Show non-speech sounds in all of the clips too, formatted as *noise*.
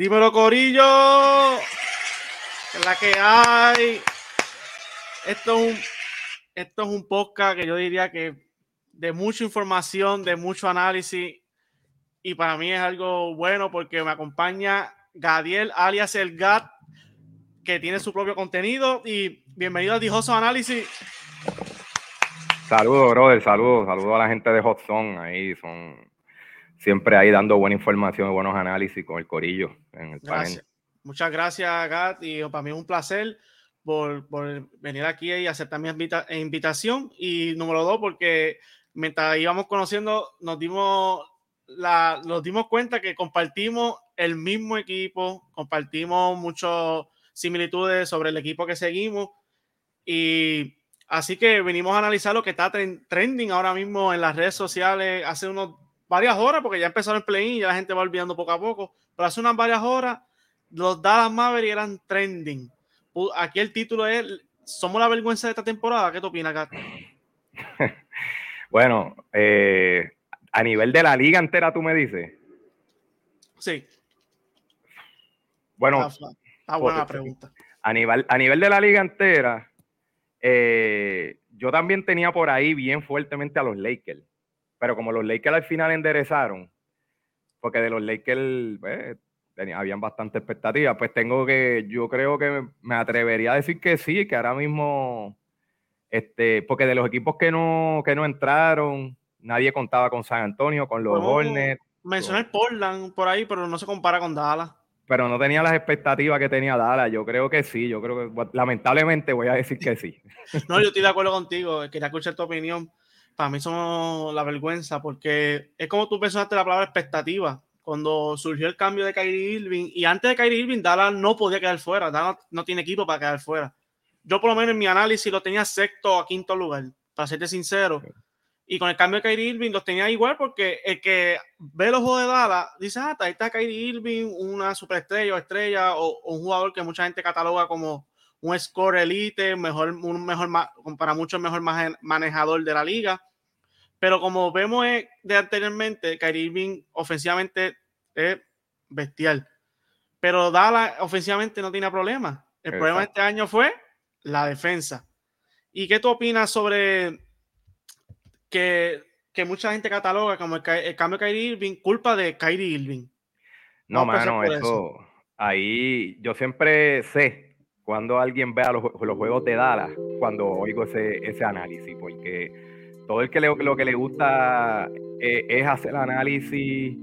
Dímelo, Corillo. La que hay. Esto es, un, esto es un podcast que yo diría que de mucha información, de mucho análisis. Y para mí es algo bueno porque me acompaña Gadiel, alias El Gat, que tiene su propio contenido. Y bienvenido al Dijoso Análisis. Saludos, brother, saludos, saludos a la gente de Hot Zone. Ahí son siempre ahí dando buena información y buenos análisis con el corillo en el panel. Muchas gracias, Gat, y para mí es un placer por, venir aquí y aceptar mi invitación. Y número dos, porque mientras íbamos conociendo, nos dimos, la, nos dimos cuenta que compartimos el mismo equipo, compartimos muchas similitudes sobre el equipo que seguimos. Y Así que venimos a analizar lo que está trending ahora mismo en las redes sociales hace unos varias horas, porque ya empezaron el play y ya la gente va olvidando poco a poco. Pero hace unas varias horas, los Dallas Mavericks eran trending. Aquí el título es ¿Somos la vergüenza de esta temporada? ¿Qué te opinas, Kat? *laughs* bueno, eh, a nivel de la liga entera, tú me dices. Sí. Bueno, está, buena la pregunta. A nivel, a nivel de la liga entera, eh, yo también tenía por ahí bien fuertemente a los Lakers, pero como los Lakers al final enderezaron, porque de los Lakers pues, habían bastante expectativas, pues tengo que, yo creo que me atrevería a decir que sí, que ahora mismo, este, porque de los equipos que no, que no entraron, nadie contaba con San Antonio, con los Hornets. Mencioné Portland por ahí, pero no se compara con Dallas pero no tenía las expectativas que tenía Dallas. Yo creo que sí, yo creo que lamentablemente voy a decir que sí. *laughs* No, yo estoy de acuerdo contigo, quería escuchar tu opinión. Para mí son la vergüenza, porque es como tú pensaste la palabra expectativa. Cuando surgió el cambio de Kyrie Irving, y antes de Kyrie Irving, Dallas no podía quedar fuera. Dallas no tiene equipo para quedar fuera. Yo, por lo menos en mi análisis, lo tenía sexto a quinto lugar, para serte sincero. Y con el cambio de Kyrie Irving los tenía igual porque el que ve los juegos de Dallas dice, ah, ahí está Kyrie Irving, una superestrella o estrella o, un jugador que mucha gente cataloga como un score elite, mejor, un mejor, para muchos mejor manejador de la liga. Pero como vemos de anteriormente, Kyrie Irving ofensivamente es bestial. Pero Dallas ofensivamente no tiene problema. El problema de este año fue la defensa. ¿Y qué tú opinas sobre que, mucha gente cataloga como el, cambio de Kyrie Irving, culpa de Kyrie Irving. No, mano, eso, ahí yo siempre sé cuando alguien vea los, los juegos de Dallas, cuando oigo ese, ese análisis, porque todo el que le, lo que le gusta eh, es hacer análisis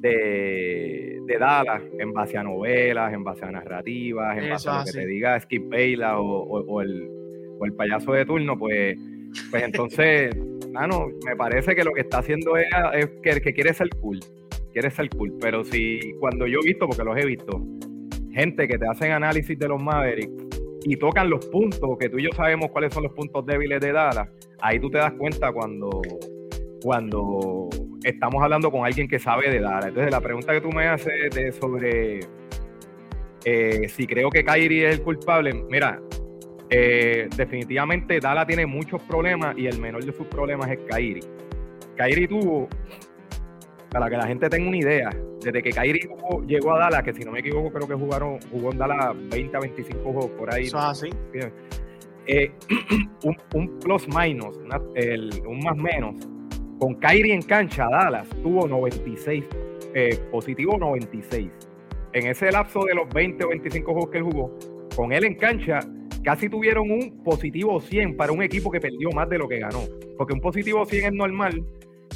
de, de, Dallas en base a novelas, en base a narrativas, en base a lo que te diga Skip Bayless o, el, o el payaso de turno, pues, pues entonces *laughs* mano, me parece que lo que está haciendo es, que, que, quiere ser cool. Quiere ser cool. Pero si cuando yo he visto, porque los he visto, gente que te hacen análisis de los Mavericks y tocan los puntos, que tú y yo sabemos cuáles son los puntos débiles de Dallas, ahí tú te das cuenta cuando, cuando estamos hablando con alguien que sabe de Dallas. Entonces, la pregunta que tú me haces de sobre eh, si creo que Kyrie es el culpable, mira, eh, definitivamente Dala tiene muchos problemas y el menor de sus problemas es Kairi. Kairi tuvo, para que la gente tenga una idea, desde que Kairi llegó a Dala, que si no me equivoco creo que jugaron, jugó en Dala 20 a 25 juegos por ahí. Eso así. Eh, *clears throat* un, plus minus, un más menos, con Kairi en cancha, Dallas tuvo 96, eh, positivo 96. En ese lapso de los 20 o 25 juegos que él jugó, con él en cancha, casi tuvieron un positivo 100 para un equipo que perdió más de lo que ganó. Porque un positivo 100 es normal.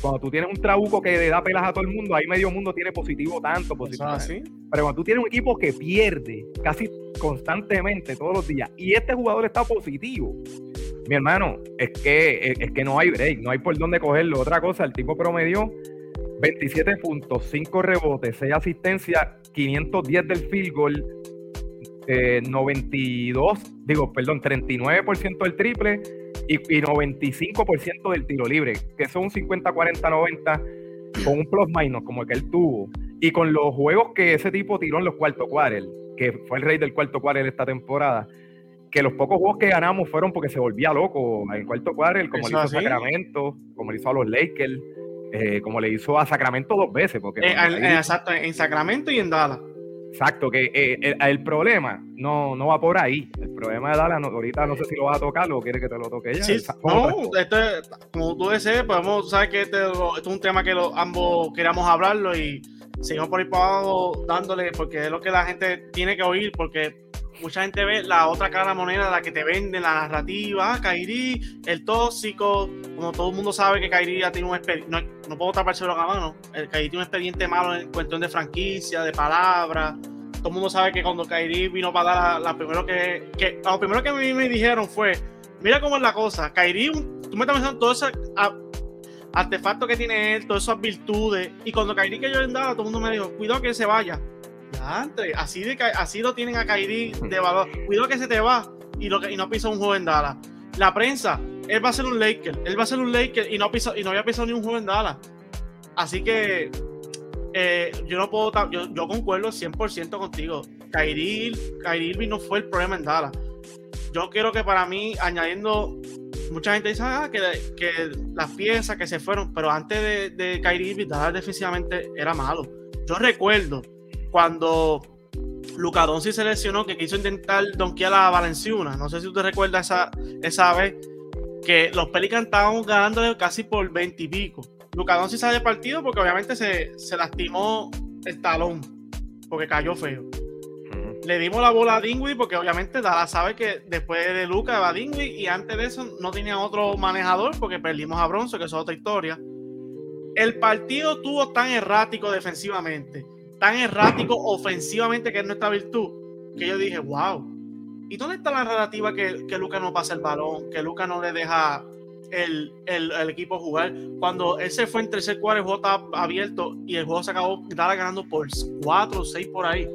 Cuando tú tienes un trabuco que le da pelas a todo el mundo, ahí medio mundo tiene positivo tanto, positivo. Así. Pero cuando tú tienes un equipo que pierde casi constantemente todos los días y este jugador está positivo, mi hermano, es que, es, que no hay break, no hay por dónde cogerlo. Otra cosa, el tipo promedió 27 puntos, 5 rebotes, 6 asistencias, 510 del field goal, 92, eh, digo, perdón, 39% del triple y, 95% del tiro libre, que son un 50, 40, 90 con un plus minus como el que él tuvo. Y con los juegos que ese tipo tiró en los cuartos quarters, que fue el rey del cuarto quarter esta temporada, que los pocos juegos que ganamos fueron porque se volvía loco en cuarto quarter, como le hizo a Sacramento, como le hizo a los Lakers, eh, como le hizo a Sacramento dos veces. Porque eh, exacto, en Sacramento y en Dallas. Exacto, que eh, el, problema no, no va por ahí. El problema de Dallas, ahorita no sé si lo vas a tocar o quieres que te lo toque ya. Sí, no, este, como tú desees, podemos, sabes que este, este, es un tema que ambos queríamos hablarlo y seguimos por ahí para abajo dándole, porque es lo que la gente tiene que oír, porque mucha gente ve la otra cara la moneda, la que te vende la narrativa, ah, Kairi, el tóxico, como todo el mundo sabe que Kairi ya tiene un expediente, no, no, puedo taparse la mano, el Kairi tiene un expediente malo en cuestión de franquicia, de palabras, todo el mundo sabe que cuando Kairi vino para dar la, primero que, que, lo primero que a mí me dijeron fue, mira cómo es la cosa, Kairi, tú me estás pensando todo ese artefacto que tiene él, todas esas virtudes, y cuando Kairi que yo andaba, todo el mundo me dijo, cuidado que se vaya, así, de, así lo tienen a Kairi de valor. Cuidado que se te va y, lo que, y no pisa un joven Dallas. La prensa, él va a ser un Laker. Él va a ser un Laker y no, pisa, y no había pisado ni un joven Dallas. Así que eh, yo no puedo, yo, yo concuerdo 100% contigo. Kyrie, Kyrie no fue el problema en Dallas. Yo quiero que para mí, añadiendo, mucha gente dice ah, que, que, las piezas que se fueron, pero antes de, de Kyrie Irving, Dallas defensivamente era malo. Yo recuerdo cuando Luca Doncic se lesionó, que quiso intentar donkear a Valenciuna. No sé si usted recuerda esa, esa vez que los Pelicans estaban ganando casi por 20 y pico. Luca Doncic sale del partido porque obviamente se, se lastimó el talón, porque cayó feo. Le dimos la bola a Dingui porque obviamente Dala sabe que después de Luca va Dingui y antes de eso no tenía otro manejador porque perdimos a Bronzo, que es otra historia. El partido estuvo tan errático defensivamente tan errático ofensivamente, que es nuestra virtud, que yo dije, wow. ¿Y dónde está la narrativa que, que Luca no pasa el balón, que Luca no le deja el, el, equipo jugar? Cuando él se fue en tercer cuarto, el juego estaba abierto y el juego se acabó estaba ganando por 4 o 6 por ahí.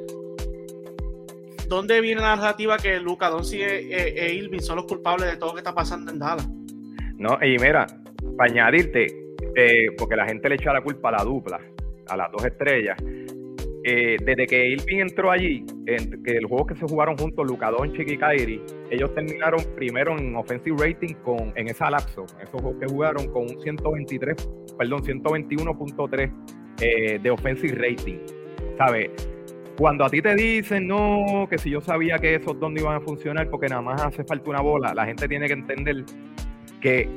¿Dónde viene la narrativa que Luca Doncic e, e, Irving son los culpables de todo lo que está pasando en Dallas? No, y mira, para añadirte, eh, porque la gente le echa la culpa a la dupla, a las dos estrellas. Eh, desde que Irving entró allí, en, que el juego que se jugaron juntos, Luka Doncic y Kyrie, ellos terminaron primero en offensive rating con, en esa lapso, esos juegos que jugaron con un 123, perdón, 121.3 eh, de offensive rating. ¿Sabes? Cuando a ti te dicen, no, que si yo sabía que esos dos no iban a funcionar porque nada más hace falta una bola, la gente tiene que entender que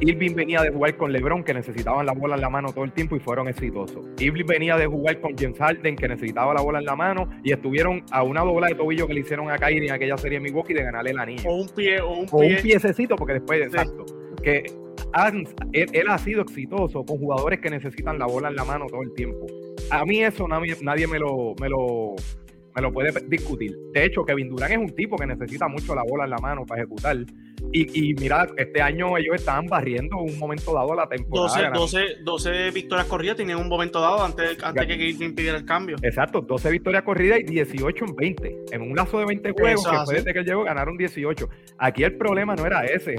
Irving venía de jugar con LeBron, que necesitaban la bola en la mano todo el tiempo y fueron exitosos. Irving venía de jugar con James Harden, que necesitaba la bola en la mano y estuvieron a una dobla de tobillo que le hicieron a Kyrie en aquella serie de Milwaukee de ganarle la anillo. O un pie, o un, o un piececito, porque después, exacto. Que él, ha sido exitoso con jugadores que necesitan la bola en la mano todo el tiempo. A mí eso nadie, nadie me lo, me lo me lo puede discutir. De hecho, Kevin Durant es un tipo que necesita mucho la bola en la mano para ejecutar. Y, y mira, este año ellos estaban barriendo un momento dado a la temporada. 12, 12, victorias corridas tenían un momento dado antes, antes que impidiera el cambio. Exacto, 12 victorias corridas y 18 en 20. En un lazo de 20 juegos, que fue desde que llegó, ganaron 18. Aquí el problema no era ese,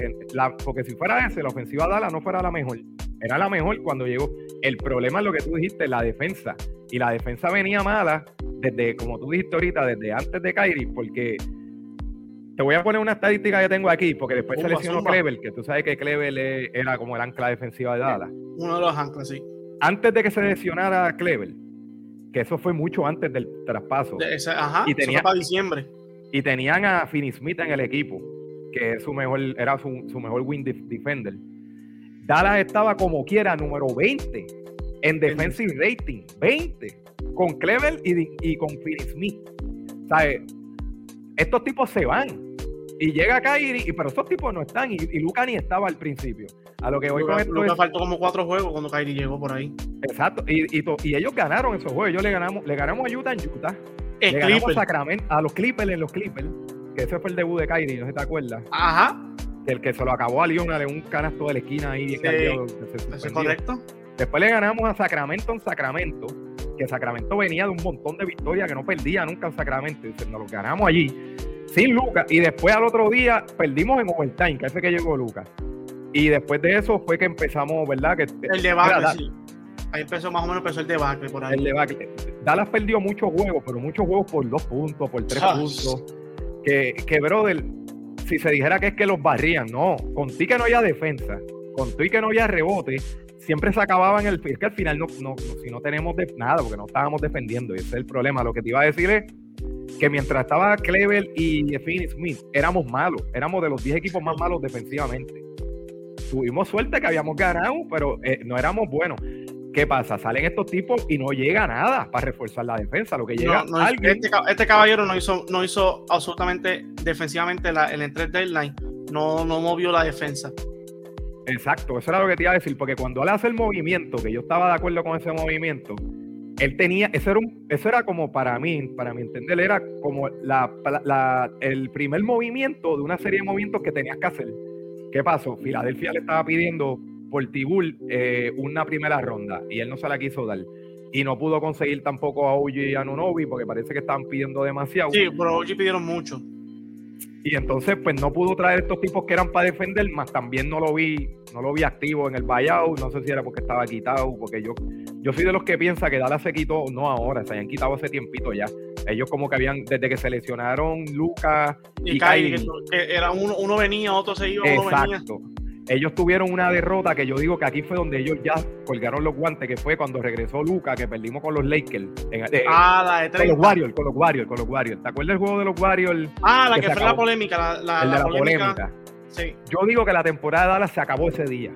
porque si fuera ese, la ofensiva Dala no fuera la mejor. Era la mejor cuando llegó. El problema es lo que tú dijiste, la defensa. Y la defensa venía mala desde, como tú dijiste ahorita, desde antes de Kyrie, porque te voy a poner una estadística que tengo aquí, porque después se lesionó Kleber, que tú sabes que Kleber era como el ancla defensiva de Dallas. Uno de los anclas, sí. Antes de que se lesionara Kleber, que eso fue mucho antes del traspaso. ajá, y tenía, para diciembre. Y tenían a Finney Smith en el equipo, que es su mejor, era su, mejor win defender. Dallas estaba como quiera número 20 en defensive rating, 20, con Kleber y, y con Finney Smith. ¿Sabes? Estos tipos se van y llega Kyrie, y, pero esos tipos no están, y, y Luca ni estaba al principio. A lo que voy con esto Luca faltó como cuatro juegos cuando Kyrie llegó por ahí. Exacto, y, y, ellos ganaron esos juegos. Ellos le ganamos, le ganamos a Utah en Utah. le ganamos a Sacramento, a los Clippers en los Clippers, que ese fue el debut de Kyrie, no sé si te acuerdas. Ajá. el que se lo acabó a Leon de un canasto de la esquina ahí. Sí, es correcto. Después le ganamos a Sacramento en Sacramento, que Sacramento venía de un montón de victorias que no perdía nunca en Sacramento. Nos lo ganamos allí sin Lucas. Y después al otro día perdimos en overtime, que ese que llegó Lucas. Y después de eso fue que empezamos, ¿verdad? Que, el debacle, sí. Ahí empezó más o menos empezó el debacle por ahí. El debacle. Dallas perdió muchos juegos, pero muchos juegos por dos puntos, por tres puntos. Que, que, brother, si se dijera que es que los barrían, no. Con ti que no haya defensa, con ti que no haya rebote, siempre se acababan el. Es que al final no, no, si no tenemos de, nada, porque no estábamos defendiendo, y ese es el problema. Lo que te iba a decir es que mientras estaba Clever y Finney Smith, éramos malos, éramos de los 10 equipos más malos defensivamente. Tuvimos suerte que habíamos ganado, pero eh, no éramos buenos. ¿Qué pasa? Salen estos tipos y no llega nada para reforzar la defensa. Lo que llega este, este, caballero no hizo, no hizo absolutamente defensivamente la, el entre deadline. No, no movió la defensa. Exacto, eso era lo que te iba a decir, porque cuando él hace el movimiento, que yo estaba de acuerdo con ese movimiento, él tenía, eso era, un, eso era como para mí, para mi entender, era como la, el primer movimiento de una serie de movimientos que tenías que hacer. ¿Qué pasó? Filadelfia le estaba pidiendo por Tibul eh, una primera ronda y él no se la quiso dar. Y no pudo conseguir tampoco a OG y a Nunobi porque parece que estaban pidiendo demasiado. Sí, pero OG pidieron mucho. Y entonces, pues no pudo traer estos tipos que eran para defender, más también no lo vi, no lo vi activo en el buyout. No sé si era porque estaba quitado, porque yo, yo soy de los que piensa que Dallas se quitó, no ahora, se habían quitado hace tiempito ya. Ellos como que habían, desde que se lesionaron Lucas y, y que, era uno, uno venía, otro se iba, uno Exacto ellos tuvieron una derrota que yo digo que aquí fue donde ellos ya colgaron los guantes, que fue cuando regresó Luca, que perdimos con los Lakers. Eh, ah, la de 30. Con los Warriors, con los Warriors, con los Warriors. ¿Te acuerdas del juego de los Warriors? Ah, la que, fue la polémica, la, la, polémica. Sí. Yo digo que la temporada de Dallas se acabó ese día.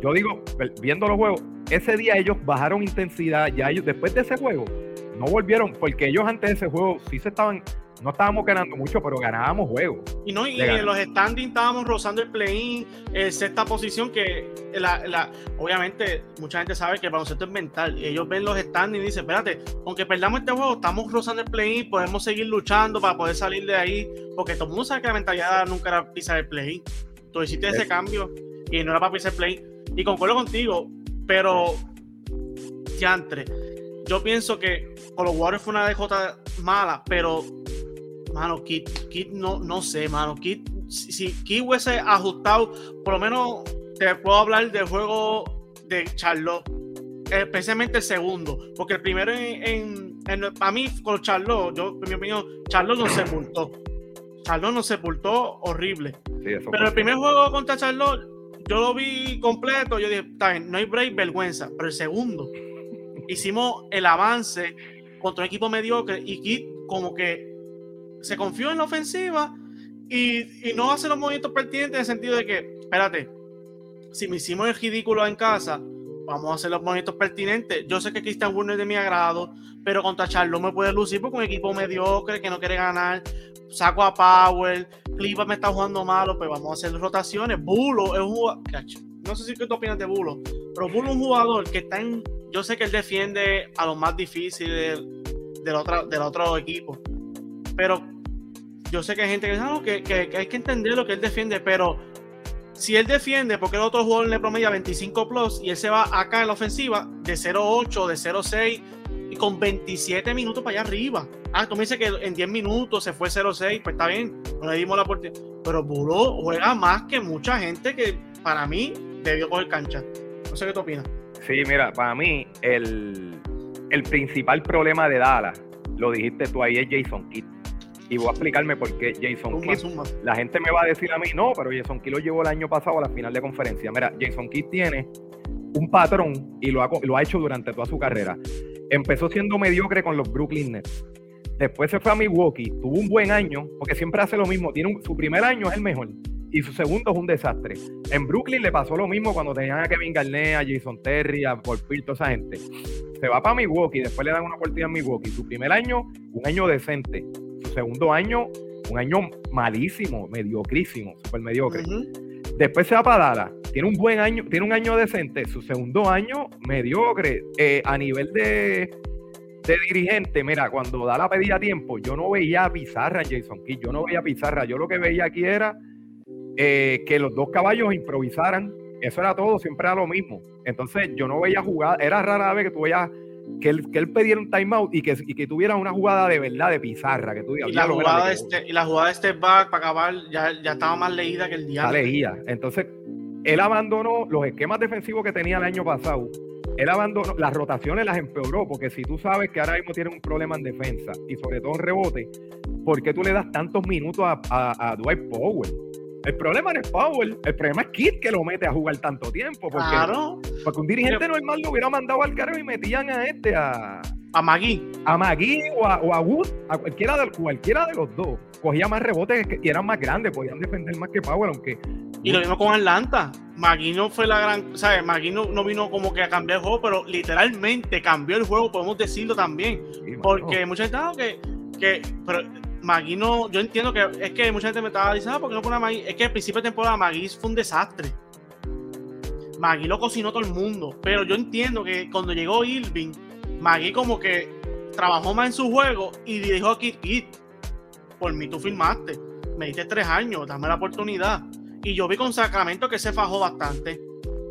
Yo digo, viendo los juegos, ese día ellos bajaron intensidad, ya ellos, después de ese juego, no volvieron, porque ellos antes de ese juego sí se estaban no estábamos ganando mucho, pero ganábamos juegos. Y no, y en los standings estábamos rozando el play-in, eh, sexta posición, que la, obviamente mucha gente sabe que el baloncesto es mental. Y ellos ven los standings y dicen, espérate, aunque perdamos este juego, estamos rozando el play-in, podemos seguir luchando para poder salir de ahí, porque todo el mundo sabe que la mentalidad nunca era pisar el play-in. Tú hiciste ese cambio y no era para pisar el play-in. Y concuerdo contigo, pero ya entre. Yo pienso que con los Warriors fue una DJ mala, pero mano, Kit, Kit no, no sé, mano. Kit, si, Kit hubiese ajustado, por lo menos te puedo hablar del juego de Charlotte, especialmente el segundo, porque el primero en, en, para mí con Charlotte, yo, en mi opinión, Charlotte no sepultó. Charlotte no sepultó horrible. pero el primer juego contra Charlotte, yo lo vi completo, yo dije, está bien, no hay break, vergüenza. Pero el segundo, hicimos el avance contra un equipo mediocre y Kit como que se confió en la ofensiva y, no hace los movimientos pertinentes en el sentido de que, espérate, si me hicimos el ridículo en casa, vamos a hacer los movimientos pertinentes. Yo sé que Christian Wood es de mi agrado, pero contra Charlo me puede lucir porque un equipo mediocre que no quiere ganar. Saco a Power, Cleveland me está jugando malo, pues vamos a hacer rotaciones. Bulo es un jugador. No sé si qué tú opinas de Bulo, pero Bulo es un jugador que está en. Yo sé que él defiende a los más difíciles del, otro, del otro equipo pero yo sé que hay gente que dice, ah, que, hay que entender lo que él defiende, pero si él defiende, porque el otro jugador le promedia 25 plus y él se va acá en la ofensiva de 0-8, de 0-6 y con 27 minutos para allá arriba. Ah, tú me dices que en 10 minutos se fue 0-6, pues está bien, no le dimos la oportunidad. Pero Bulo juega más que mucha gente que para mí debió coger cancha. No sé qué tú opinas. Sí, mira, para mí el, el principal problema de Dallas, lo dijiste tú ahí, es Jason Kidd y voy a explicarme por qué Jason Kidd. La gente me va a decir a mí, no, pero Jason Kidd lo llevó el año pasado a la final de conferencia. Mira, Jason Kidd tiene un patrón y lo ha, lo ha hecho durante toda su carrera. Empezó siendo mediocre con los Brooklyn Nets. Después se fue a Milwaukee, tuvo un buen año, porque siempre hace lo mismo. Tiene su primer año es el mejor y su segundo es un desastre. En Brooklyn le pasó lo mismo cuando tenían a Kevin Garnett, a Jason Terry, a Paul Pierce, toda esa gente. Se va para Milwaukee, después le dan una oportunidad en Milwaukee. Su primer año, un año decente su segundo año, un año malísimo, mediocrísimo, súper mediocre. Después se va para Dallas, tiene un buen año, tiene un año decente, su segundo año mediocre. Eh, a nivel de, de dirigente, mira, cuando Dallas pedía tiempo, yo no veía pizarra Jason Kidd, yo no veía pizarra, yo lo que veía aquí era eh, que los dos caballos improvisaran, eso era todo, siempre era lo mismo. Entonces yo no veía jugar, era rara vez que tú veías que él, que él pidiera un timeout y que, y que tuviera una jugada de verdad de pizarra. Que tú y, la jugada de este, y la jugada de este back para acabar ya, ya estaba más leída que el día. leía. Entonces, él abandonó los esquemas defensivos que tenía el año pasado. Él abandonó, las rotaciones las empeoró, porque si tú sabes que ahora mismo tiene un problema en defensa y sobre todo en rebote, ¿por qué tú le das tantos minutos a, a, Dwight Powell? El problema no es Powell, el problema es Kid que lo mete a jugar tanto tiempo. Porque, claro. Porque un dirigente normal lo hubiera mandado al carro y metían a este, a. A Magui. A Magui o a, o a Wood, a cualquiera de, cualquiera de los dos. Cogía más rebotes y eran más grandes, podían defender más que Powell, aunque. Y lo mismo con Atlanta. Magui no fue la gran. ¿Sabes? Magui no, vino como que a cambiar el juego, pero literalmente cambió el juego, podemos decirlo también. porque mucha gente, que, que. Pero Magui no, yo entiendo que es que mucha gente me estaba diciendo, ah, ¿por qué no pone a Magui? Es que al principio de temporada Magui fue un desastre. Magui lo cocinó todo el mundo, pero yo entiendo que cuando llegó Irving, Magui como que trabajó más en su juego y dijo aquí, Kid, por mí tú firmaste, me diste tres años, dame la oportunidad. Y yo vi con Sacramento que se fajó bastante.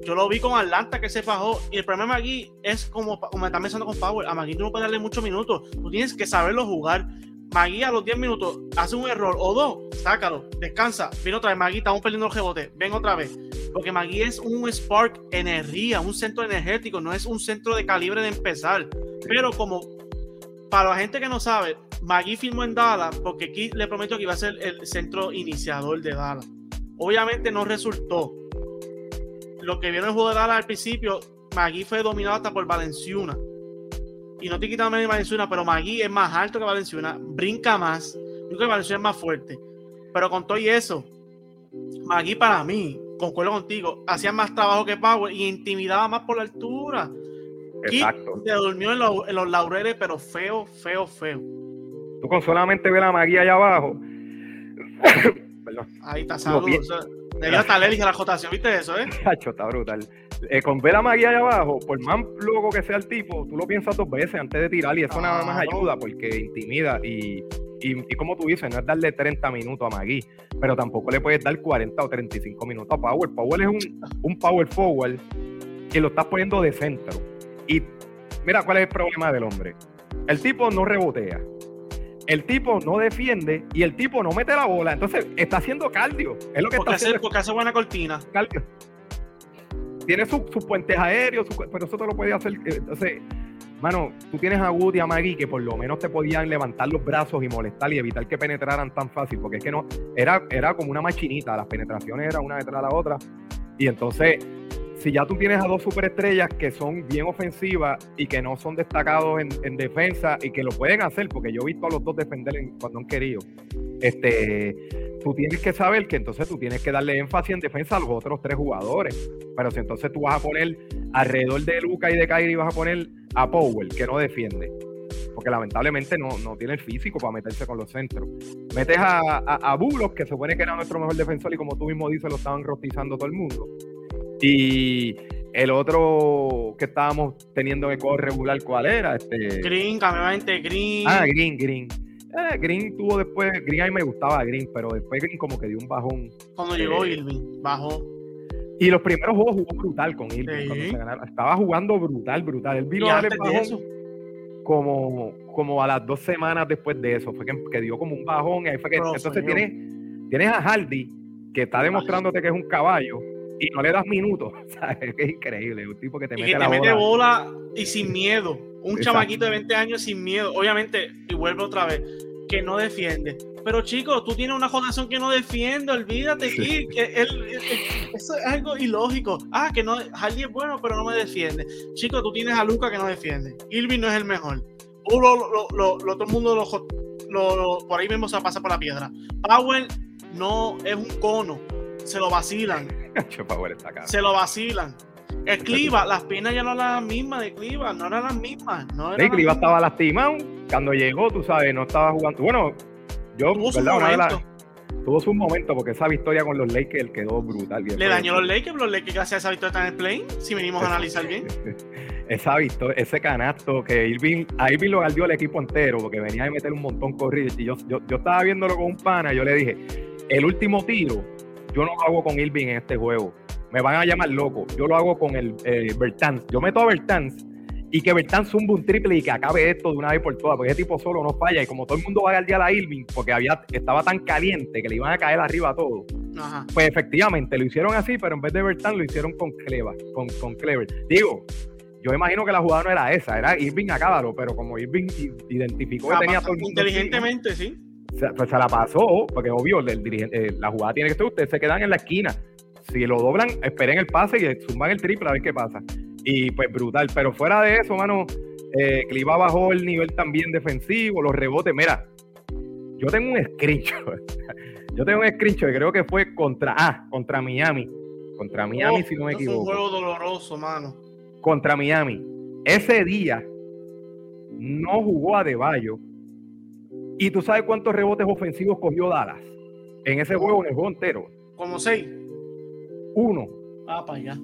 Yo lo vi con Atlanta que se fajó. Y el problema Magui es como, como me está pensando con Power. A Magui tú no puedes darle muchos minutos. Tú tienes que saberlo jugar. Magui a los 10 minutos hace un error o dos, sácalo, descansa, viene otra vez, Magui, estamos perdiendo el rebote, ven otra vez. Porque Magui es un spark energía, un centro energético, no es un centro de calibre de empezar. Pero como para la gente que no sabe, Magui firmó en Dallas porque aquí le prometo que iba a ser el centro iniciador de Dallas. Obviamente no resultó. Lo que vieron el juego de Dallas al principio, Magui fue dominado hasta por Valenciuna y no te quitando a Valenciuna, pero Magui es más alto que Valenciuna, brinca más. Yo creo que Valenciuna es más fuerte. Pero con todo y eso, Magui para mí, concuerdo contigo, hacía más trabajo que Power y intimidaba más por la altura. Exacto. se durmió en los, laureles, pero feo, feo, feo. Tú con solamente ver a Magui allá abajo. *coughs* *coughs* Ahí está, saludos. Debió estar a la jotación, ¿viste eso, eh? está brutal. Eh, con ver a Magui allá abajo, por más loco que sea el tipo, tú lo piensas dos veces antes de tirar y eso nada más ayuda porque intimida y, y, como tú dices, no es darle 30 minutos a Magui, pero tampoco le puedes dar 40 o 35 minutos a Power. Power es un, un power forward que lo estás poniendo de centro. Y mira cuál es el problema del hombre. El tipo no rebotea. El tipo no defiende y el tipo no mete la bola. Entonces está haciendo cardio. Es lo que porque está haciendo. Porque hace buena cortina. Cardio tiene sus puentes aéreos, pero eso te lo puede hacer. Eh, entonces, mano, tú tienes a Woody y a Maggie que por lo menos te podían levantar los brazos y molestar y evitar que penetraran tan fácil, porque es que no, era, era como una machinita, las penetraciones eran una detrás de la otra. Y entonces, si ya tú tienes a dos superestrellas que son bien ofensivas y que no son destacados en, defensa y que lo pueden hacer, porque yo he visto a los dos defender cuando han querido, este, tú tienes que saber que entonces tú tienes que darle énfasis en defensa a los otros tres jugadores. Pero si entonces tú vas a poner alrededor de Luca y de Kyrie vas a poner a Powell, que no defiende. Porque lamentablemente no, tiene el físico para meterse con los centros. Metes a, a, a que se supone que era nuestro mejor defensor y como tú mismo dices, lo estaban rostizando todo el mundo. Y el otro que estábamos teniendo en el regular, ¿cuál era? Este... Green, cambiamente Green. Ah, Green, Green. Eh, Green tuvo después, Green a mí me gustaba Green, pero después Green como que dio un bajón. Cuando llegó eh, Irving, bajó. Y los primeros juegos jugó brutal con Irving. Estaba jugando brutal, brutal. Él vino a darle bajón como, como a las dos semanas después de eso. Fue que, dio como un bajón. Y ahí fue que, entonces tienes, tienes a Hardy, que está demostrándote que es un caballo y no le das minutos. *laughs* Es increíble. Un tipo que te mete, que te mete bola y sin miedo. Un chamaquito de 20 años sin miedo. Obviamente, y vuelve otra vez, que no defiende. Pero chicos, tú tienes una jodación que no defiende, olvídate, que él, eso es algo ilógico. Ah, que no, Hardy es bueno, pero no me defiende. Chicos, tú tienes a Luca que no defiende. Irving no es el mejor. Lo, lo, todo el mundo lo, por ahí mismo se pasa por la piedra. Powell no es un cono, se lo vacilan. *laughs* se lo vacilan. El Cliva, las piernas ya no eran las mismas de Cliva, no eran las mismas. No eran Cliva estaba lastimado. Cuando llegó, tú sabes, no estaba jugando. Bueno, yo, tuvo su momento. tuvo su momento porque esa victoria con los Lakers quedó brutal. Le dañó los Lakers, los Lakers gracias a esa victoria están en el play, si venimos a analizar bien. *laughs* esa victoria, ese canasto que Irving, a Irving lo galdió el equipo entero porque venía a meter un montón corrido. Y yo, yo, yo estaba viéndolo con un pana, yo le dije, el último tiro, yo no lo hago con Irving en este juego me van a llamar loco. Yo lo hago con el eh, Bertans. Yo meto a Bertans y que Bertans zumba un triple y que acabe esto de una vez por todas, porque ese tipo solo no falla. Y como todo el mundo va a guardiar a Irving, porque había, estaba tan caliente que le iban a caer arriba a todo, pues efectivamente lo hicieron así, pero en vez de Bertans lo hicieron con Clever. Con, con Clever. Digo, yo imagino que la jugada no era esa, era Irving acábalo, pero como Irving identificó que tenía todo el mundo. Inteligentemente, sí. Se, pues se la pasó, porque obvio, el eh, la jugada tiene que ser, ustedes se quedan en la esquina. Si lo doblan, esperen el pase y suman el triple a ver qué pasa. Y pues brutal. Pero fuera de eso, mano, eh, Cliva bajó el nivel también defensivo, los rebotes. Mira, yo tengo un screenshot. *laughs* yo tengo un screenshot que creo que fue contra, ah, contra Miami. Contra Miami, si no me equivoco. Es un juego doloroso, mano. Contra Miami. Ese día no jugó a Deballo. ¿Y tú sabes cuántos rebotes ofensivos cogió Dallas? En ese juego, en el juego entero. Como seis. Uno. Ah, para allá.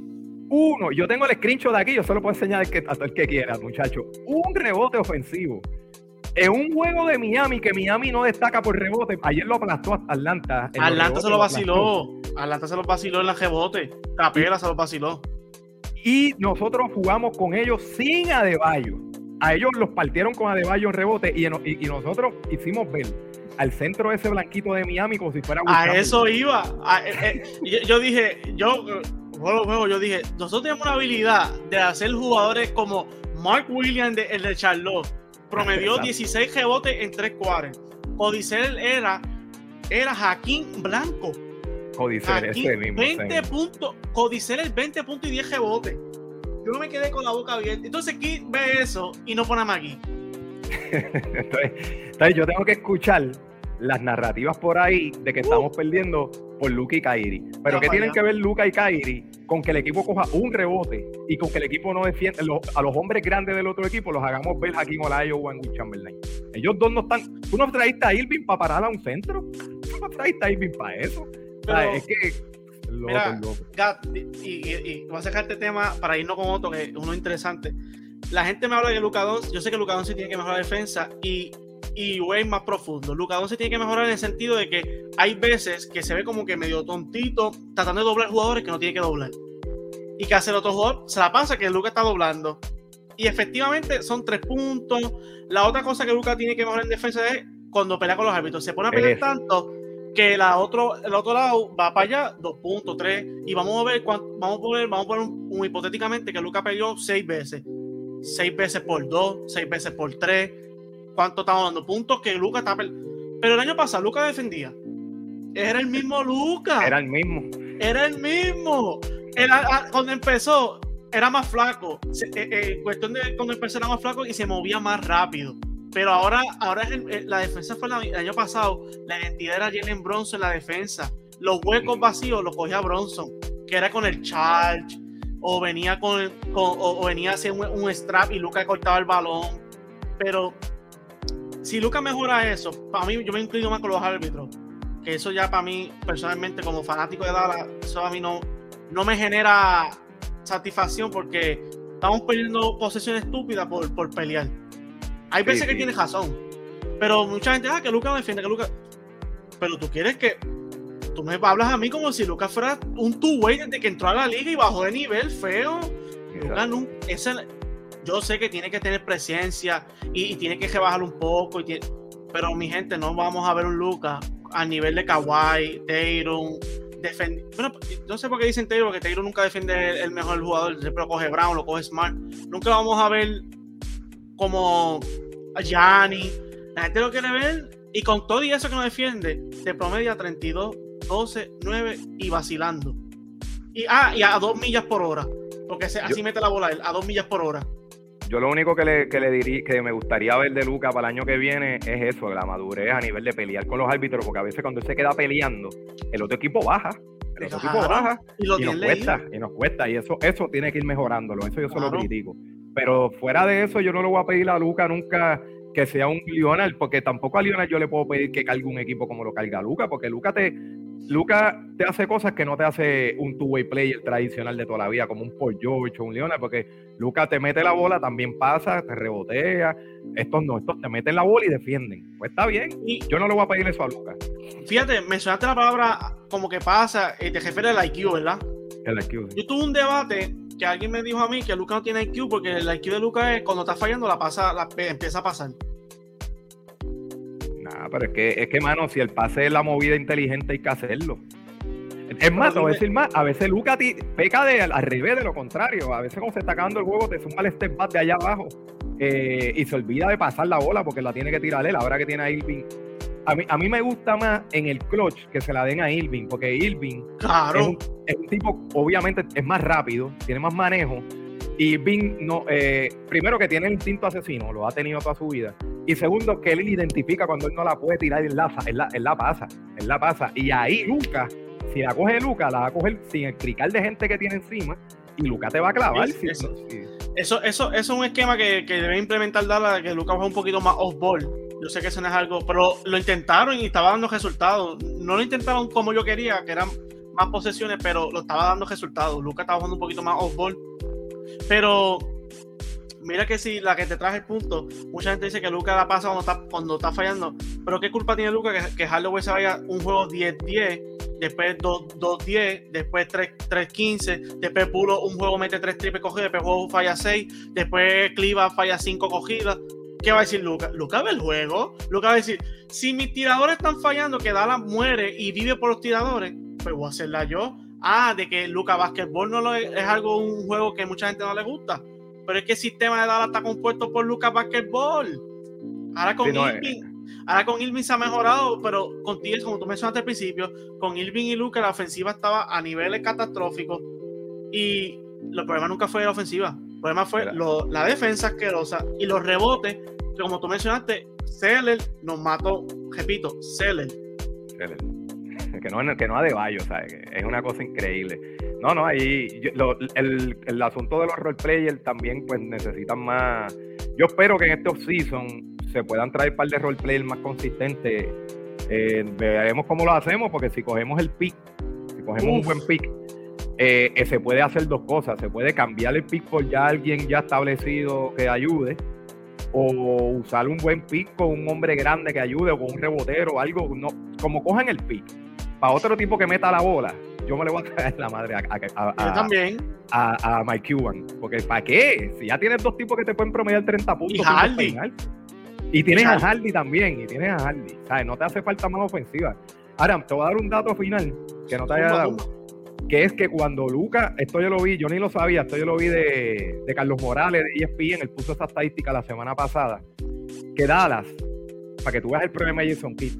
Uno. Yo tengo el screenshot de aquí, yo solo puedo enseñar que, a todo el que quiera, muchacho. Un rebote ofensivo. En un juego de Miami que Miami no destaca por rebote, ayer lo aplastó Atlanta. Atlanta se lo vaciló. Atlanta se lo vaciló en la rebote. Capela se lo vaciló. Y nosotros jugamos con ellos sin Adebayo. A ellos los partieron con Adebayo en rebote y, y, nosotros hicimos ver al centro ese blanquito de Miami como si fuera A eso iba. Eh, eh, yo, dije, yo juego, yo dije, nosotros tenemos una habilidad de hacer jugadores como Mark Williams, el de Charlotte, promedió 16 rebotes en 3 cuartos. Codicel era, era Jaquín Blanco. Codicel, ese mismo. 20 puntos, Codicel el 20 puntos y 10 rebotes. Yo me quedé con la boca abierta. Entonces, aquí ve eso y no pone a Magui. *laughs* entonces, yo tengo que escuchar las narrativas por ahí de que estamos uh. perdiendo por Luca y Kairi. Pero ¿qué tienen que ver Luca y Kairi con que el equipo coja un rebote y con que el equipo no defienda a los hombres grandes del otro equipo los hagamos ver Hakim Olayo o Will Chamberlain? Ellos dos no están. ¿Tú no traíste a Irving para parar a un centro? ¿Tú no traíste a Irving para eso? es que. Mira, y, voy a sacar este tema para irnos con otro que es uno interesante. La gente me habla de Luca Yo sé que Luca sí tiene que mejorar la defensa y y Wayne más profundo. Luca se tiene que mejorar en el sentido de que hay veces que se ve como que medio tontito tratando de doblar jugadores que no tiene que doblar. Y que hace el otro jugador se la pasa que Luca está doblando. Y efectivamente son tres puntos. La otra cosa que Luca tiene que mejorar en defensa es cuando pelea con los árbitros. Se pone a pelear tanto que la otro, el otro lado va para allá, dos puntos, tres. Y vamos a ver, vamos a poner, vamos a poner un, hipotéticamente que Luca peleó seis veces. Seis veces por dos, seis veces por tres cuánto estamos dando puntos que Luca está. Pero el año pasado Luca defendía. Era el mismo Luca. Era el mismo. Era el mismo. Era, cuando empezó, era más flaco. Eh, eh, cuestión de cuando empezó era más flaco y se movía más rápido. Pero ahora, ahora es la defensa fue el año pasado. La identidad era Jalen Bronson en la defensa. Los huecos vacíos los cogía Bronson, que era con el charge, o venía con, o, venía a hacer un, un, strap y Luca cortaba el balón. Pero si Luca mejora eso, para mí, yo me incluyo más con los árbitros. Que eso ya para mí, personalmente, como fanático de Dallas, eso a mí no, no me genera satisfacción porque estamos perdiendo posesiones estúpidas por, por pelear. Hay veces que tiene razón, pero mucha gente, ah, que Luca me defiende, que Luca. Pero tú quieres que. Tú me hablas a mí como si Luca fuera un two-way desde que entró a la liga y bajó de nivel feo. Luca nunca. Ese, yo sé que tiene que tener presencia y, tiene que rebajar un poco, y pero mi gente, no vamos a ver un Luca a nivel de Kawhi, Tatum, bueno, no sé por qué dicen Taylor, porque Taylor nunca defiende el mejor jugador, siempre lo coge Brown, lo coge Smart. Nunca vamos a ver como a Gianni. La gente lo quiere ver y con todo y eso que no defiende, se promedia 32, 12, 9 y vacilando. Y, ah, y a 2 millas por hora, porque así mete la bola él, a 2 millas por hora. Yo lo único que le, que le diría, que me gustaría ver de Luca para el año que viene es eso, la madurez a nivel de pelear con los árbitros, porque a veces cuando él se queda peleando, el otro equipo baja. El otro equipo baja y, nos cuesta, y nos cuesta, y eso, eso tiene que ir mejorándolo, eso yo solo lo critico. Pero fuera de eso, yo no le voy a pedir a Luca nunca que sea un Lionel, porque tampoco a Lionel yo le puedo pedir que cargue un equipo como lo carga Luca, porque Luca te, Luca te hace cosas que no te hace un two-way player tradicional de toda la vida, como un Paul George o un Lionel, porque Luca te mete la bola, también pasa, te rebotea. Estos no, estos te meten la bola y defienden. Pues está bien. Y yo no le voy a pedir eso a Luca. Fíjate, mencionaste la palabra como que pasa, te refieres al IQ, ¿verdad? El IQ. Yo tuve un debate que alguien me dijo a mí que Luca no tiene IQ porque el IQ de Luca es cuando está fallando la pasa, la empieza a pasar. Nah, pero es que, es que, mano, si el pase es la movida inteligente, hay que hacerlo. Es más, te voy a decir más, a veces Luca peca de, al revés de lo contrario. A veces cuando se está acabando el juego, te suma el step back de allá abajo eh, y se olvida de pasar la bola porque la tiene que tirar él. Ahora que tiene a Irving a mí, a mí me gusta más en el clutch que se la den a Irving, porque Irving claro. es, un, tipo, obviamente, es más rápido, tiene más manejo. Y Irving, no, eh, primero que tiene el instinto asesino, lo ha tenido toda su vida. Y segundo, que él identifica cuando él no la puede tirar en la, en la, en la pasa, en la pasa. Y ahí Lucas, si la coge Lucas, la va a coger sin explicar de gente que tiene encima y Lucas te va a clavar. eso, eso, eso, es un esquema que, que debe implementar Dala, que Lucas va un poquito más off-ball. Yo sé que eso no es algo, pero lo intentaron y estaba dando resultados. No lo intentaron como yo quería, que eran más posesiones, pero lo estaba dando resultados. Lucas estaba jugando un poquito más off-ball. Pero mira que si la que te traje el punto, mucha gente dice que Lucas la pasa cuando está, cuando está fallando. Pero ¿qué culpa tiene Lucas que, que Hardaway se vaya un juego 10-10, después 2-10, después 3-15, después Puro un juego mete 3 triples cogidas, después juego falla 6, después Cliva falla 5 cogidas? ¿Qué va a decir Lucas? Lucas ve el juego. Lucas va a decir, si mis tiradores están fallando, que Dala muere y vive por los tiradores, pues voy a hacerla yo. Ah, de que Lucas Basketball no es, es algo, un juego que mucha gente no le gusta pero es que el sistema de Dallas está compuesto por Lucas Basketball. Ahora con Irving, ahora con Irving se ha mejorado, pero contigo, como tú mencionaste al principio, con Irving y Lucas la ofensiva estaba a niveles catastróficos y el problema nunca fue la ofensiva. Problema fue la defensa asquerosa y los rebotes, que como tú mencionaste, Seller nos mató, repito, Seller. Seller. *laughs* Que no, que no ha de Bayo, es una cosa increíble. No, no, ahí el, el, asunto de los roleplayers también pues necesitan más. Yo espero que en este off-season se puedan traer un par de roleplayers más consistentes. Eh, veremos cómo lo hacemos, porque si cogemos el pick, si cogemos un buen pick, eh, eh, se puede hacer dos cosas. Se puede cambiar el pick por ya alguien ya establecido que ayude, o usar un buen pick con un hombre grande que ayude, o con un rebotero, o algo, no, como cojan el pick, para otro tipo que meta la bola yo me le voy a traer la madre a, a, también. a, Mike Cuban. Porque ¿para qué? Si ya tienes dos tipos que te pueden promediar 30 puntos. Y Hardy. Y tienes a Hardy también. Y tienes a Hardy. ¿Sabes? No te hace falta más ofensiva. Ahora, te voy a dar un dato final que no te haya dado. Que es que cuando Lucas, esto yo lo vi, yo ni lo sabía, esto yo lo vi de, Carlos Morales de ESPN, él puso esa estadística la semana pasada. Que Dallas, para que tú veas el problema de Jason Kidd,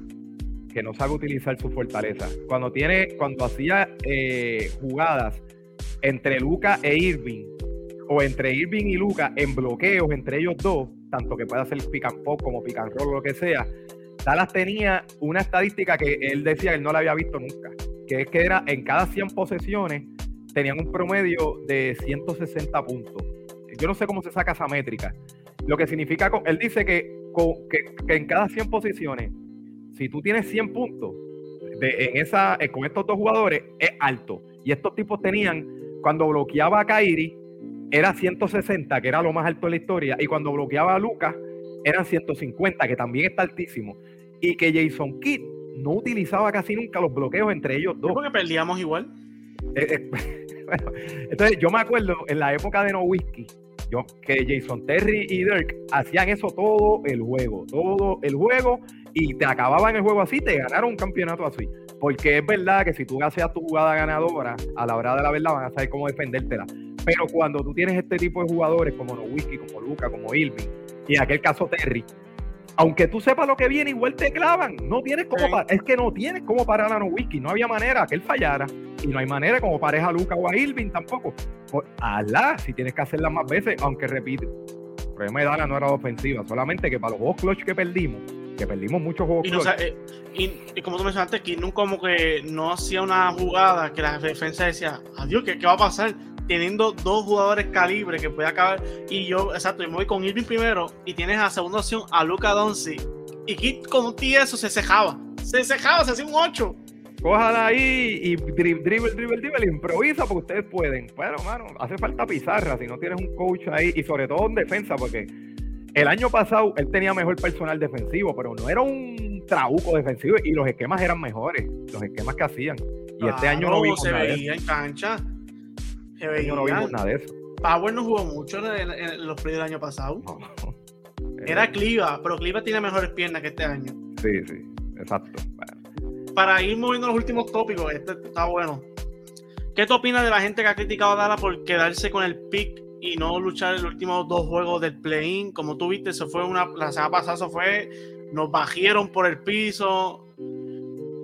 que no sabe utilizar su fortaleza. Cuando tiene, cuando hacía eh, jugadas entre Luca e Irving, o entre Irving y Luca en bloqueos entre ellos dos, tanto que puede hacer pick and pop como pick and roll o lo que sea, Dallas tenía una estadística que él decía que él no la había visto nunca, que es que era en cada 100 posesiones tenían un promedio de 160 puntos. Yo no sé cómo se saca esa métrica. Lo que significa, él dice que, en cada 100 posiciones si tú tienes 100 puntos en esa, eh, con estos dos jugadores, es alto. Y estos tipos tenían, cuando bloqueaba a Kairi, era 160, que era lo más alto de la historia, y cuando bloqueaba a Lucas, eran 150, que también está altísimo. Y que Jason Kidd no utilizaba casi nunca los bloqueos entre ellos dos. Porque perdíamos igual. Eh, eh, *laughs* entonces, yo me acuerdo en la época de No Whiskey, yo, que Jason Terry y Dirk hacían eso todo el juego, todo el juego, y te acababan el juego así, te ganaron un campeonato así. Porque es verdad que si tú haces tu jugada ganadora, a la hora de la verdad van a saber cómo defendértela. Pero cuando tú tienes este tipo de jugadores como Nowitzki, como Luca, como Irving, y en aquel caso Terry, aunque tú sepas lo que viene, igual te clavan. No tienes como es que no tienes como parar a Nowitzki. No había manera que él fallara. Y no hay manera como pareja a Luca o a Irving tampoco. Por, ala, si tienes que hacerla más veces, aunque repite. El problema de Dala no era ofensiva, solamente que para los dos clutch que perdimos, que perdimos muchos juegos. Eh, y, como tú mencionaste, que nunca como que no hacía una jugada que la defensa decía, adiós, ¿qué, ¿qué, va a pasar? Teniendo dos jugadores calibre que puede acabar. Y yo, exacto, yo me voy con Irving primero y tienes a segunda opción a Luca Donzi. Y Kit con un eso se cejaba. Se cejaba, se hacía un 8. Cójala ahí y dribble, dribble, dribble, improvisa porque ustedes pueden. Bueno, mano, hace falta pizarra si no tienes un coach ahí y sobre todo en defensa porque el año pasado él tenía mejor personal defensivo, pero no era un trabuco defensivo y los esquemas eran mejores, los esquemas que hacían. Y este año no vimos se veía en cancha. No vimos nada de eso. Power no jugó mucho en, los playoffs del año pasado. *laughs* Era Cliva, pero Cliva tiene mejores piernas que este año. Sí, sí, exacto. Para ir moviendo los últimos tópicos, este está bueno. ¿Qué te opinas de la gente que ha criticado a Dala por quedarse con el pick y no luchar en los últimos dos juegos del play-in. Como tú viste, eso fue una, la semana pasada eso fue nos bajieron por el piso.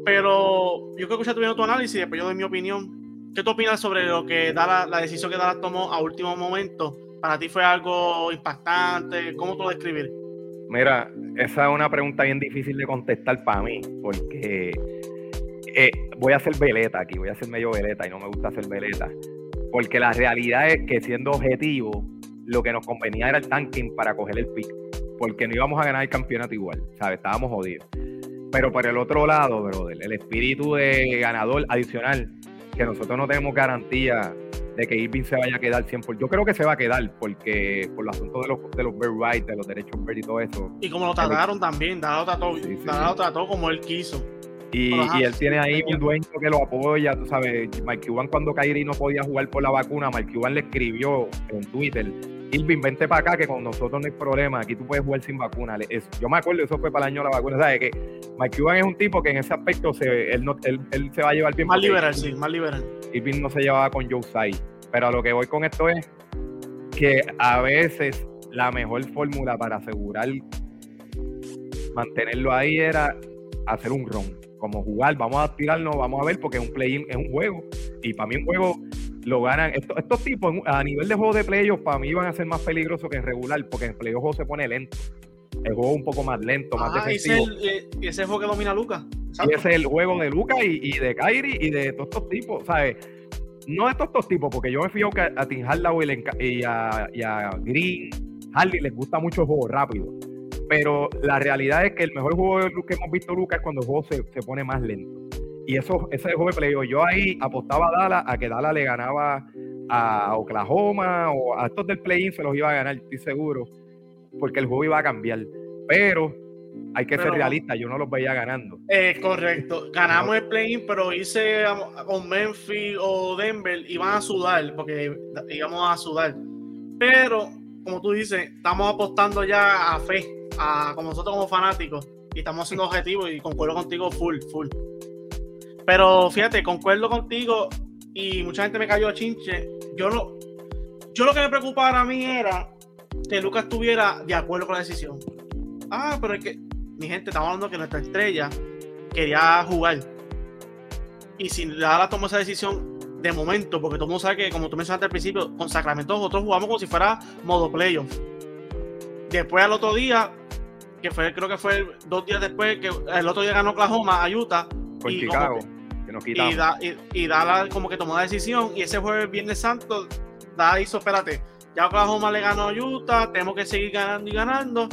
Pero yo creo que ya tuvieron tu análisis, después yo doy mi opinión. ¿Qué tú opinas sobre lo que da la decisión que Dallas tomó a último momento? ¿Para ti fue algo impactante? ¿Cómo tú lo describir? Mira, esa es una pregunta bien difícil de contestar para mí, porque eh, voy a hacer veleta aquí, voy a hacer medio veleta y no me gusta hacer veleta. Porque la realidad es que siendo objetivo, lo que nos convenía era el tanking para coger el pick. Porque no íbamos a ganar el campeonato igual, ¿sabes? Estábamos jodidos. Pero por el otro lado, brother, el espíritu de ganador adicional, que nosotros no tenemos garantía de que Irving se vaya a quedar 100%. Yo creo que se va a quedar porque por los asuntos de los, de los bird rights, de los derechos bird y todo eso. Y como lo trataron también, Dado trató, trató como él quiso. Y, él tiene ahí un dueño que lo apoya, tú sabes, Mike Cuban cuando Kyrie no podía jugar por la vacuna, Mike Cuban le escribió en Twitter, Irving, vente para acá que con nosotros no hay problema, aquí tú puedes jugar sin vacuna. yo me acuerdo, eso fue para el año de la vacuna, ¿sabes? Que Mike Cuban es un tipo que en ese aspecto se, él, no, él, se va a llevar bien. Más liberal, sí, más liberal. Irving no se llevaba con Joe Sai. Pero a lo que voy con esto es que a veces la mejor fórmula para asegurar mantenerlo ahí era hacer un ron como jugar, vamos a tirarnos, vamos a ver, porque es un play es un juego. Y para mí un juego lo ganan. Estos, estos tipos a nivel de juego de playoffs, para mí van a ser más peligrosos que en regular, porque en playoffs se pone lento. El juego un poco más lento, más defensivo. Eh, y ese juego que domina Lucas. Y ese es el juego de Lucas y, de Kyrie y de todos estos tipos, ¿sabes? No de todos estos tipos, porque yo me fío que a Tim y a, y a Green, Harley les gusta mucho el juego rápido pero la realidad es que el mejor juego que hemos visto, Lucas, es cuando el juego se, pone más lento. Y eso, ese juego de playoff, yo ahí apostaba a Dallas a que Dallas le ganaba a Oklahoma o a estos del play-in se los iba a ganar, estoy seguro, porque el juego iba a cambiar. Pero hay que ser realista, yo no los veía ganando. Es correcto, ganamos el play-in, pero hice con Memphis o Denver, iban a sudar, porque íbamos a sudar. Pero, como tú dices, estamos apostando ya a fe como nosotros como fanáticos y estamos siendo objetivos y concuerdo contigo full, full. Pero fíjate, concuerdo contigo y mucha gente me cayó a chinche. Yo no, yo lo que me preocupaba a mí era que Lucas estuviera de acuerdo con la decisión. Ah, pero es que, mi gente, estamos hablando que nuestra estrella quería jugar. Y si la tomó esa decisión de momento, porque todo el mundo sabe que, como tú mencionaste al principio, con Sacramento nosotros jugamos como si fuera modo playoff. Después al otro día que fue, creo que fue dos días después, que el otro día ganó Oklahoma a Utah. y Chicago, que, nos quitamos. Y, da, como que tomó la decisión, y ese jueves Viernes Santo, da hizo, espérate, ya Oklahoma le ganó a Utah, tenemos que seguir ganando y ganando.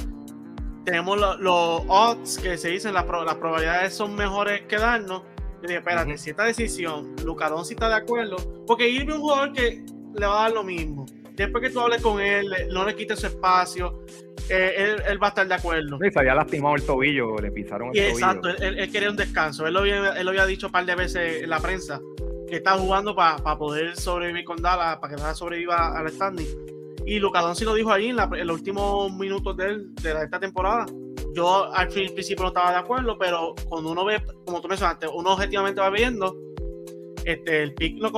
Tenemos los odds que se dicen, las, las probabilidades son mejores que darnos. Yo dije, espérate, si esta decisión, Lucadón si está de acuerdo, porque Irving un jugador que le va a dar lo mismo. Después que tú hables con él, no le quites su espacio, eh, él, va a estar de acuerdo. Sí, se había lastimado el tobillo, le pisaron el tobillo. Exacto, él, quería un descanso. Él lo, había, él lo había dicho un par de veces en la prensa, que está jugando para poder sobrevivir con Dallas, para que Dallas sobreviva al standing. Y Lucas sí lo dijo ahí en, los últimos minutos de, de esta temporada. Yo al principio no estaba de acuerdo, pero cuando uno ve, como tú mencionaste, uno objetivamente va viendo, este, el pick nos,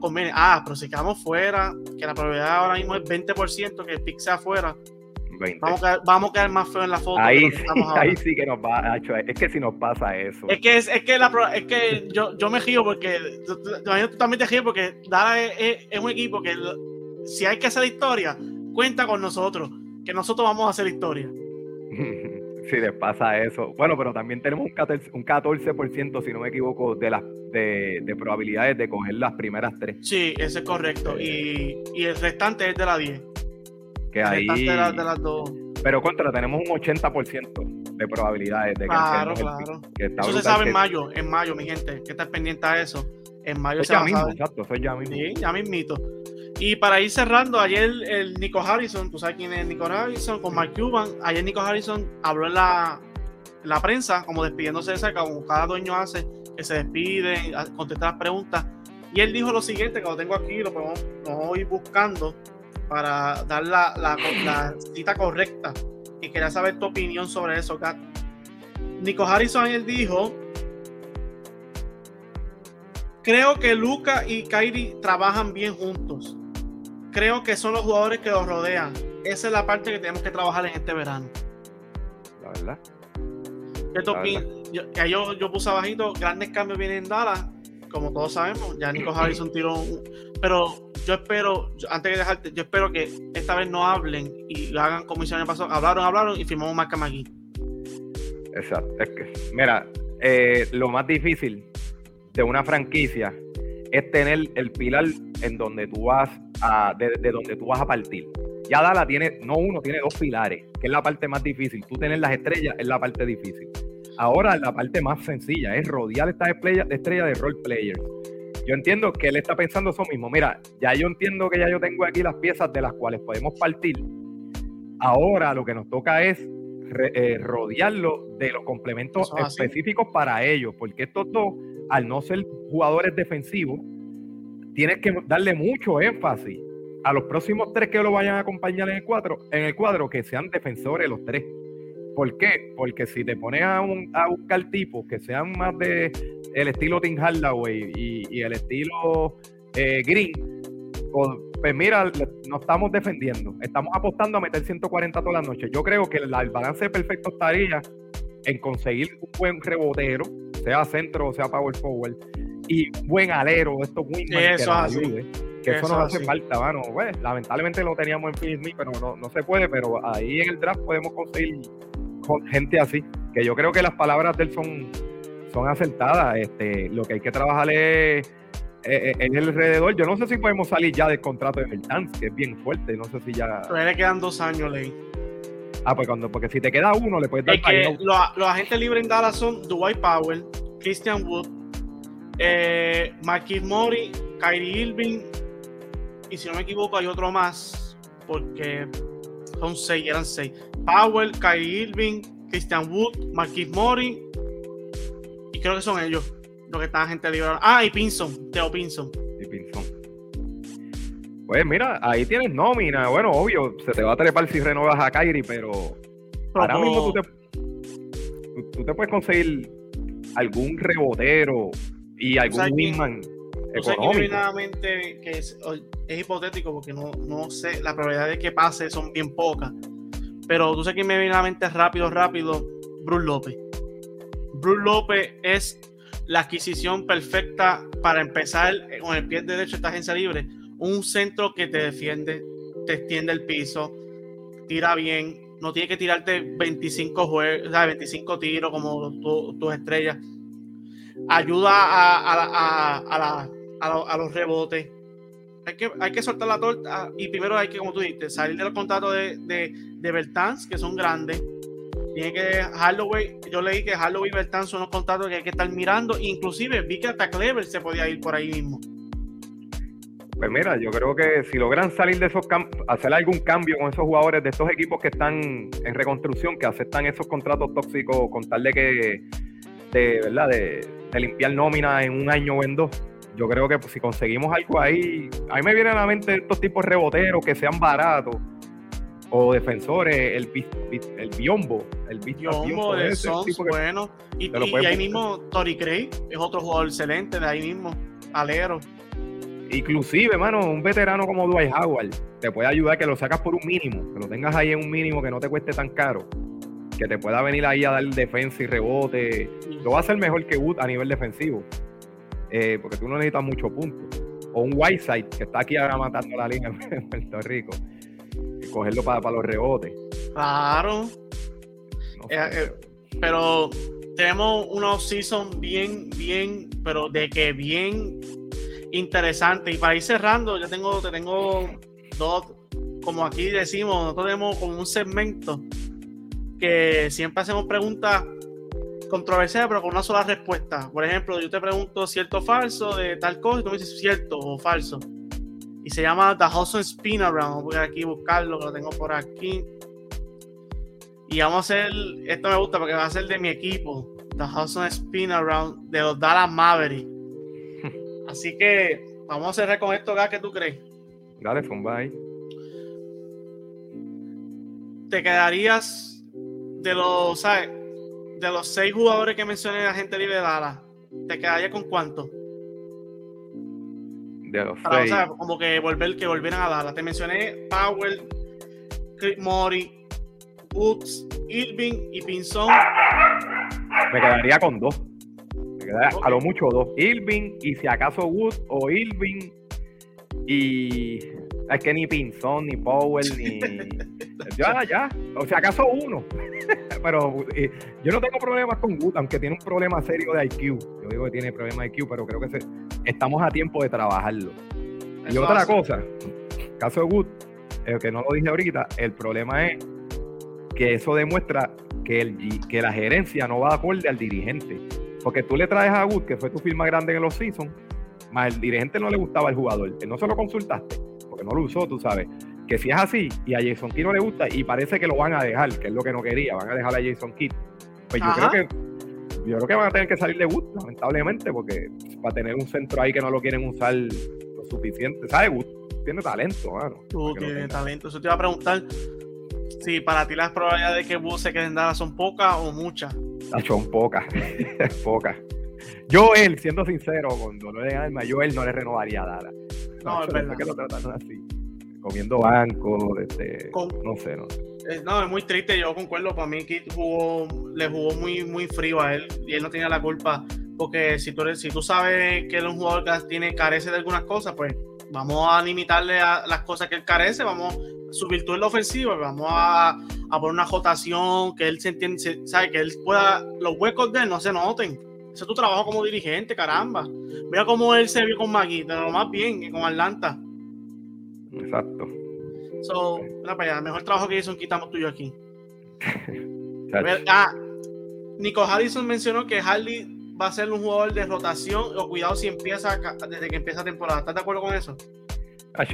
conviene. Ah, pero si quedamos fuera, que la probabilidad ahora mismo es 20% que el pick sea fuera Vamos a, vamos a quedar más feo en la foto. Ahí, sí, ahí sí que nos va, es que si nos pasa eso. Es que, es, es que, la, es que yo, yo me río porque, tú, también te río porque Dara es, es, un equipo que si hay que hacer historia, cuenta con nosotros, que nosotros vamos a hacer historia. *laughs* si les pasa eso. Bueno, pero también tenemos un 14%, un 14 si no me equivoco, de las de, de, probabilidades de coger las primeras tres. Sí, eso es correcto. Y, y el restante es de la 10 ahí. Pero contra, tenemos un 80% de probabilidades de que Claro, claro. eso se sabe en mayo, en mayo, mi gente. Que estar pendiente a eso. En mayo se ya mismo, exacto, eso ya mismo. Sí, ya mismito. Y para ir cerrando, ayer el Nico Harrison, tú sabes quién es Nico Harrison, con Mark Cuban. Ayer Nico Harrison habló en la, la prensa, como despidiéndose de esa, como cada dueño hace, que se despide, contesta las preguntas. Y él dijo lo siguiente, que lo tengo aquí, lo podemos, lo ir buscando para dar la, la, cita correcta. Y quería saber tu opinión sobre eso, Kat. Nico Harrison él dijo: Creo que Luca y Kyrie trabajan bien juntos. Creo que son los jugadores que los rodean. Esa es la parte que tenemos que trabajar en este verano. La verdad. yo, yo, puse abajito, grandes cambios vienen en Dallas, como todos sabemos, ya Nico Harrison tiró pero yo espero, antes de dejarte, yo espero que esta vez no hablen y lo hagan como hicieron. Hablaron, hablaron y firmamos marca aquí. Exacto. Es que, mira, eh, lo más difícil de una franquicia es tener el pilar en donde tú vas a, de, donde tú vas a partir. Ya Dala tiene, no uno, tiene dos pilares, que es la parte más difícil. Tú tener las estrellas es la parte difícil. Ahora la parte más sencilla es rodear estas estrellas estrella de role players. Yo entiendo que él está pensando eso mismo. Mira, ya yo entiendo que ya yo tengo aquí las piezas de las cuales podemos partir. Ahora lo que nos toca es eh, rodearlo de los complementos específicos para ellos, porque estos dos, al no ser jugadores defensivos, tienes que darle mucho énfasis a los próximos tres que lo vayan a acompañar en el cuadro, en el cuadro que sean defensores los tres. ¿Por qué? Porque si te pones a, buscar tipos que sean más de el estilo Tim Hardaway y, el estilo eh, Green, pues, pues, mira, nos estamos defendiendo. Estamos apostando a meter 140 todas las noches. Yo creo que el, balance perfecto estaría en conseguir un buen rebotero, sea centro o sea power forward, y un buen alero, esto muy que nos ayude. Que eso, nos hace falta, mano. Pues, lamentablemente lo teníamos en Phoenix, pero no, no se puede, pero ahí en el draft podemos conseguir gente así. Que yo creo que las palabras de él son, son acertadas. Este, lo que hay que trabajar es en el alrededor. Yo no sé si podemos salir ya del contrato de Bertans, que es bien fuerte. No sé si ya. Pero le quedan dos años, Ley. Ah, pues cuando, porque si te queda uno, le puedes dar. Es que los, agentes libres en Dallas son Dwight Powell, Christian Wood, eh, Marquis Mori, Kyrie Irving, y si no me equivoco, hay otro más, porque son seis, eran seis. Powell, Kyrie Irving, Christian Wood, Marquis Mori, y creo que son ellos lo que está gente libre. Ah, y Pinson, Teo Pinson. Y Pinson. Pues mira, ahí tienes nómina. Bueno, obvio, se te va a trepar si renuevas a Kyrie, pero, ahora mismo tú te, tú, te, puedes conseguir algún rebotero y algún que que es, es, hipotético porque no, no sé, la probabilidad de que pase son bien pocas. Pero tú sabes que me viene a la mente rápido, rápido, Bruce López. Bruce López es la adquisición perfecta para empezar con el pie derecho esta agencia libre. Un centro que te defiende, te extiende el piso, tira bien, no tiene que tirarte 25, juegos, 25 tiros como tus estrellas. Ayuda a, a, los rebotes. Hay que, hay que soltar la torta y primero hay que, como tú dijiste, salir de los contratos de, de, de Bertans, que son grandes tiene que Holloway, yo leí que Holloway y Bertán son los contratos que hay que estar mirando. Inclusive vi que hasta Clever se podía ir por ahí mismo. Pues mira, yo creo que si logran salir de esos campos, hacer algún cambio con esos jugadores de estos equipos que están en reconstrucción, que aceptan esos contratos tóxicos con tal de que, de, ¿verdad? De, limpiar nómina en un año o en dos, yo creo que pues, si conseguimos algo ahí, a mí me vienen a la mente estos tipos reboteros que sean baratos, o defensores, el, el biombo, el biombo, de Sons, bueno. Y, ahí mismo Tori Craig es otro jugador excelente de ahí mismo, alero. Inclusive, mano, un veterano como Dwight Howard te puede ayudar que lo sacas por un mínimo, que lo tengas ahí en un mínimo que no te cueste tan caro, que te pueda venir ahí a dar defensa y rebote. Lo va a hacer mejor que Wood a nivel defensivo, eh, porque tú no necesitas mucho punto. O un Whiteside que está aquí ahora matando la línea *laughs* en Puerto Rico cogerlo para, los rebotes. Claro. Eh, eh, pero tenemos una season bien, bien, pero de que bien interesante. Y para ir cerrando, yo tengo, te tengo dos, como aquí decimos, nosotros tenemos como un segmento que siempre hacemos preguntas controversiales, pero con una sola respuesta. Por ejemplo, yo te pregunto cierto o falso de tal cosa y tú me dices cierto o falso y se llama The Hudson Spin Around. Voy a aquí buscarlo, que lo tengo por aquí. Y vamos a hacer, esto me gusta porque va a ser de mi equipo, The Hudson Spin Around de los Dallas Mavericks. *laughs* Así que vamos a cerrar con esto, ¿qué tú crees? Dale, bye. ¿Te quedarías de los, ¿sabes? De los seis jugadores que mencioné la gente libre de Dallas, ¿te quedarías con cuánto? como que volver, que volvieran a darla. Te mencioné Powell, Mori, Woods, Irving y Pinzón. me quedaría con dos. A lo mucho dos. Irving y si acaso Wood o Irving y es que ni Pinzón, ni Powell, ni. *laughs* ya, ya. O si acaso uno. *laughs* pero eh, yo no tengo problemas con Wood, aunque tiene un problema serio de IQ. Yo digo que tiene problema de IQ, pero creo que estamos a tiempo de trabajarlo. y otra cosa, caso de Wood, eh, que no lo dije ahorita, el problema es que eso demuestra que, el, que la gerencia no va de acorde al dirigente. Porque tú le traes a Wood, que fue tu firma grande en los seasons, más el dirigente no le gustaba el jugador, no se lo consultaste, no lo usó, tú sabes. Que si es así y a Jason Kidd no le gusta y parece que lo van a dejar, que es lo que no quería, van a dejar a Jason Kidd. Pues yo creo que yo creo que van a tener que salir de Wood, lamentablemente, porque para tener un centro ahí que no lo quieren usar lo suficiente, ¿sabes? Wood tiene talento, mano. Tú tienes talento. Eso te iba a preguntar si para ti las probabilidades de que Wood se quede en Dallas son pocas o muchas. Son pocas, *laughs* pocas. Yo él, siendo sincero, con dolor de alma, yo él no le renovaría a Dara. No, es verdad. que lo tratan así. Comiendo banco, este, no sé, no eh, No, es muy triste, yo concuerdo, para mí Kit jugó, le jugó muy, muy frío a él y él no tenía la culpa, porque si tú, eres, si tú sabes que él es un jugador que tiene, carece de algunas cosas, pues vamos a limitarle a las cosas que él carece, vamos a subir todo en la ofensiva, vamos a, a poner una jotación, que él se entiende, sabe, que él pueda, los huecos de él no se noten ese es tu trabajo como dirigente, caramba. Mira cómo él se vio con Magui, de lo más bien que con Atlanta. Exacto. So, para allá, mejor trabajo que hizo quitamos tuyo aquí. *laughs* ah, Nico Harrison mencionó que Harley va a ser un jugador de rotación o cuidado si empieza desde que empieza la temporada. ¿Estás de acuerdo con eso?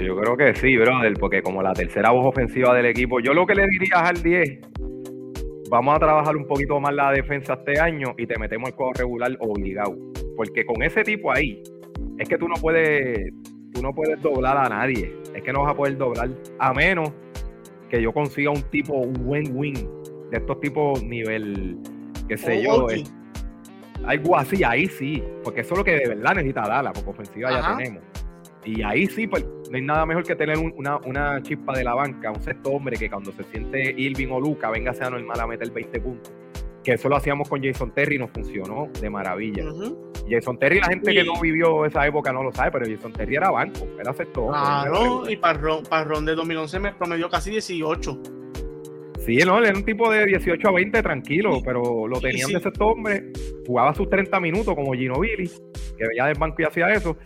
yo creo que sí, brother, porque como la tercera voz ofensiva del equipo, yo lo que le diría a Hardy es vamos a trabajar un poquito más la defensa este año y te metemos el juego regular obligado. Porque con ese tipo ahí, es que tú no puedes, tú no puedes doblar a nadie. Es que no vas a poder doblar. A menos que yo consiga un tipo, un buen win de estos tipos nivel, qué sé yo. algo así, ahí sí. Porque eso es lo que de verdad necesita Dala, porque ofensiva ya tenemos. Y ahí sí, pues no hay nada mejor que tener una, una, chispa de la banca, un sexto hombre que cuando se siente Irving o Luca venga sea normal a meter 20 puntos. Que eso lo hacíamos con Jason Terry y nos funcionó de maravilla. Jason Terry, la gente que no vivió esa época no lo sabe, pero Jason Terry era banco, era sexto hombre. Claro, y Parrón, Parrón de 2011 me promedió casi 18. Sí, no, él era un tipo de 18 a 20 tranquilo, pero lo tenían de sexto hombre, jugaba sus 30 minutos como Gino Billy, que venía del banco y hacía eso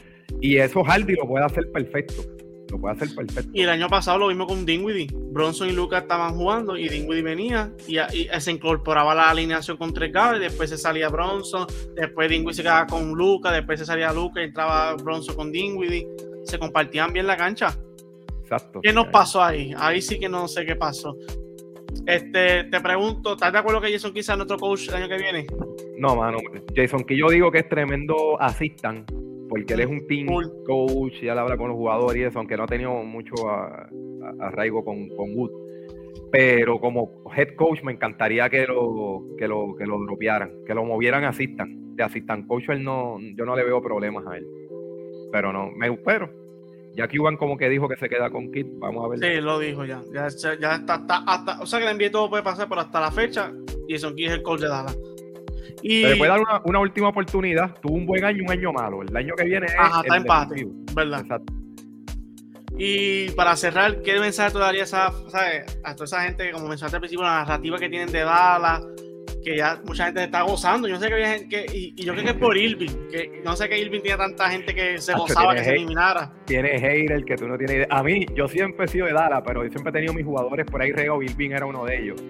y eso Hardy lo puede hacer perfecto. Lo puede hacer perfecto. Y el año pasado lo vimos con Dinwiddie. Bronson y Lucas estaban jugando y Dinwiddie venía y, se incorporaba la alineación con tres y después se salía Bronson, después Dinwiddie se quedaba con Lucas, después se salía Lucas y entraba Bronson con Dinwiddie. Se compartían bien la cancha. Exacto. ¿Qué nos pasó ahí? Ahí sí que no sé qué pasó. Este, te pregunto, ¿estás de acuerdo que Jason quizás es nuestro coach el año que viene? No, mano. Jason, que yo digo que es tremendo assistant porque él es un team coach, ya habla con los jugadores y eso, aunque no ha tenido mucho arraigo con, con Wood. Pero como head coach me encantaría que lo, que lo, que lo dropearan, que lo movieran a assistant. De assistant coach él no, yo no le veo problemas a él. Pero no, me espero. Ya Cuban como que dijo que se queda con Kit, vamos a ver. Sí, lo dijo ya. Ya, ya está, hasta, o sea que le envié todo puede pasar, pero hasta la fecha, Jason Kidd es el coach de Dallas. Y... Se le puede dar una, última oportunidad. Tuvo un buen año, un año malo. El año que viene Ajá, está empate, ¿verdad? Exacto. Y para cerrar, ¿qué mensaje tú darías a, a toda esa gente, como mencionaste al principio, la narrativa que tienen de Dallas, que ya mucha gente está gozando? Yo sé que había gente que, y, yo creo que es por *laughs* Irving, que no sé que Irving tiene tanta gente que se gozaba que se eliminara. Tiene hater que tú no tienes idea. A mí, yo siempre he sido de Dallas, pero yo siempre he tenido mis jugadores por ahí, Rego, Irving era uno de ellos.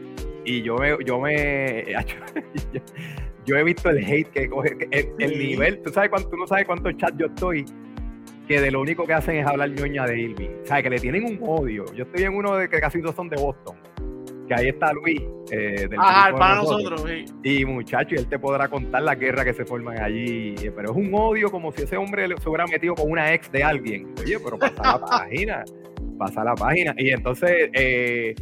Y yo me, yo me, *laughs* yo he visto el hate que coge, el, nivel, tú sabes cuánto, tú no sabes cuántos chats yo estoy, que de lo único que hacen es hablar ñoña de Irving. O sea, que le tienen un odio. Yo estoy en uno de que casi dos son de Boston. Que ahí está Luis. Eh, ah, para nosotros. Y muchacho, y él te podrá contar la guerra que se forman allí. Pero es un odio como si ese hombre se hubiera metido con una ex de alguien. Oye, pero pasa la *laughs* página. Pasa la página. Y entonces, eh,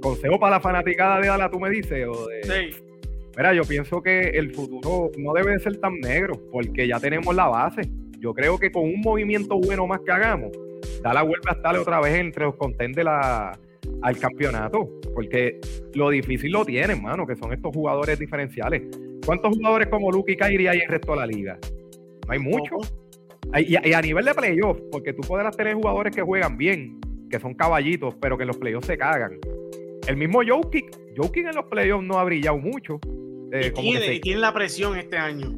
consejo para la fanaticada de Ala, tú me dices. O de, sí Mira, yo pienso que el futuro no debe de ser tan negro, porque ya tenemos la base. Yo creo que con un movimiento bueno más que hagamos, da la vuelta a estar otra vez entre los contenders al campeonato, porque lo difícil lo tienen, mano, que son estos jugadores diferenciales. ¿Cuántos jugadores como Luke y hay en el resto de la liga? No hay muchos. Y, a nivel de playoff, porque tú podrás tener jugadores que juegan bien, que son caballitos, pero que en los playoffs se cagan. El mismo Jokic, Jokic en los playoffs no ha brillado mucho. Eh, y, tiene, la presión este año.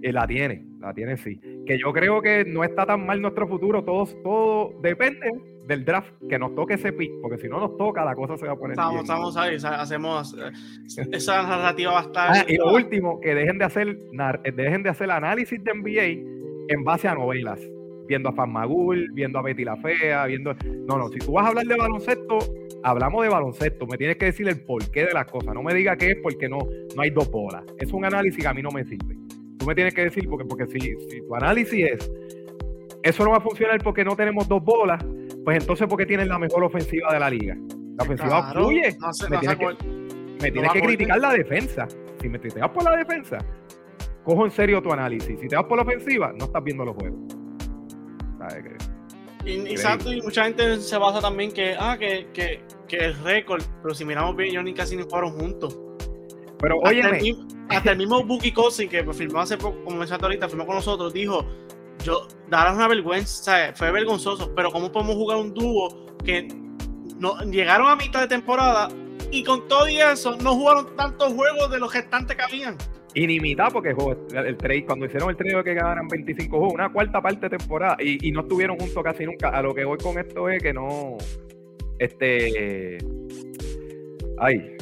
Y la tiene, la tiene sí. Que yo creo que no está tan mal nuestro futuro, todo, todo depende del draft, que nos toque ese pick, porque si no nos toca, la cosa se va a poner. Estamos, estamos ahí, hacemos eh, esa narrativa va a estar. Ah, y lo último, que dejen de hacer, dejen de hacer análisis de NBA en base a novelas, viendo a Fanmagul, viendo a Betty la Fea, viendo... No, no, si tú vas a hablar de baloncesto, hablamos de baloncesto, me tienes que decir el porqué de las cosas, no me diga qué es porque no, no hay dos bolas. Es un análisis que a mí no me sirve. Tú me tienes que decir, porque, porque si, si tu análisis es, eso no va a funcionar porque no tenemos dos bolas, pues entonces porque tienes la mejor ofensiva de la liga. La ofensiva fluye. me tienes que, me tienes que criticar la defensa. Si me criticar por la defensa, cojo en serio tu análisis. Si te vas por la ofensiva, no estás viendo los juegos. Y, exacto, y mucha gente se basa también que, ah, que, que, que el récord, pero si miramos bien, ni casi ni jugaron juntos. Pero oye, hasta, el mismo Buki Cousin que firmó hace poco, como mencionaste ahorita, firmó con nosotros, dijo, yo, darás una vergüenza, fue vergonzoso, pero ¿cómo podemos jugar un dúo que no, llegaron a mitad de temporada y con todo y eso no jugaron tantos juegos de los gestantes que habían? Inimitado porque el, trade, cuando hicieron el trade que ganaran 25 juegos, una cuarta parte de temporada y, no estuvieron juntos casi nunca. A lo que voy con esto es que no. Este. Ay.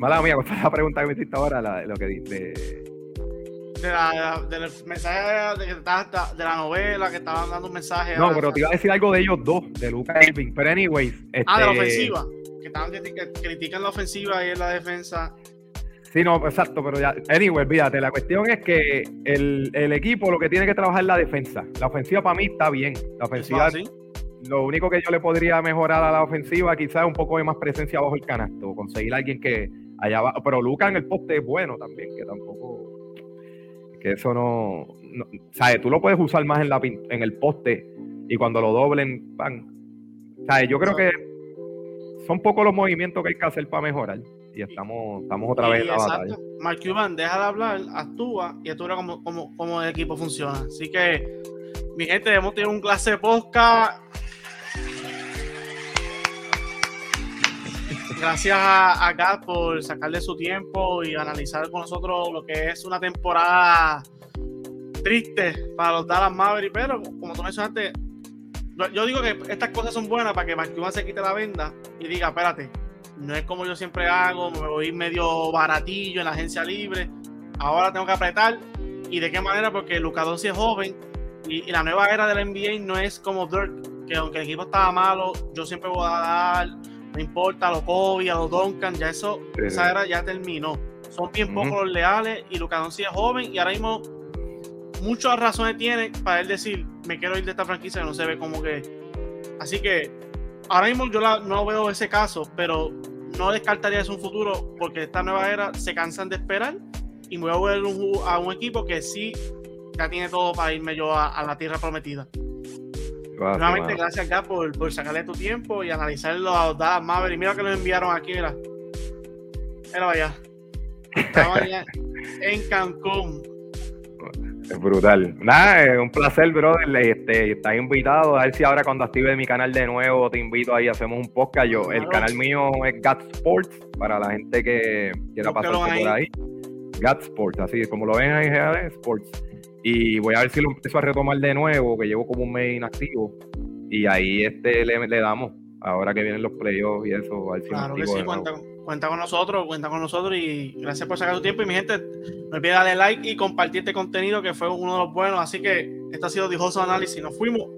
Mala mía, *laughs* ¿cuál la pregunta que me hiciste ahora? La, lo que de, de la, del mensaje de, de, la novela que estaban dando un mensaje. No, pero te iba a decir algo de ellos dos, de Lucas Irving. Pero, anyways. ah, de la este ofensiva. Que estaban que critican la ofensiva y en la defensa. Sí, no, exacto, pero ya, anyway, fíjate, la cuestión es que el, equipo lo que tiene que trabajar es la defensa. La ofensiva para mí está bien. La ofensiva, lo único que yo le podría mejorar a la ofensiva quizás es un poco de más presencia bajo el canasto, conseguir a alguien que allá va, pero Lucas en el poste es bueno también, que tampoco, que eso no, ¿sabes? Tú lo puedes usar más en, la, en el poste y cuando lo doblen, pan. ¿Sabes? Yo creo que son pocos los movimientos que hay que hacer para mejorar y estamos, estamos otra vez en la batalla. Mark Cuban, deja de hablar, actúa y actúa como, como, como el equipo funciona. Así que, mi gente, hemos tenido un clase de podcast. Gracias a, a por sacarle su tiempo y analizar con nosotros lo que es una temporada triste para los Dallas Mavericks, pero como tú mencionaste, yo digo que estas cosas son buenas para que Mark Cuban se quite la venda y diga, espérate, no es como yo siempre hago, me voy medio baratillo en la agencia libre, ahora tengo que apretar. ¿Y de qué manera? Porque Luka Doncic es joven y, la nueva era de la NBA no es como Dirk, que aunque el equipo estaba malo, yo siempre voy a dar, no importa, a los Kobe, a los Duncan, ya eso, esa era ya terminó. Son bien pocos los leales y Luka Doncic es joven y ahora mismo muchas razones tiene para él decir, me quiero ir de esta franquicia que no se ve como que... Así que ahora mismo yo no veo ese caso, pero no descartaría eso un futuro porque esta nueva era se cansan de esperar y me voy a volver a un equipo que sí ya tiene todo para irme yo a, la tierra prometida. Nuevamente, gracias acá por, por, sacarle tu tiempo y analizar los Dallas Maverick. Mira que los enviaron aquí, mira. Era vaya. Estaba en Cancún. Es brutal. Nada, es un placer, brother. Este, estás invitado. A ver si ahora cuando active mi canal de nuevo te invito ahí, hacemos un podcast. Yo, el canal mío es Gat Sports, para la gente que quiera pasarse por ahí. Gat Sports, así como lo ven ahí, Sports. Y voy a ver si lo empiezo a retomar de nuevo, que llevo como un mes inactivo. Y ahí este le, le damos, ahora que vienen los playoffs y eso. A ver si claro que sí, cuenta con nosotros, cuenta con nosotros y gracias por sacar tu tiempo. Y mi gente, no olviden darle like y compartir este contenido que fue uno de los buenos. Así que este ha sido Dijoso Análisis. Nos fuimos.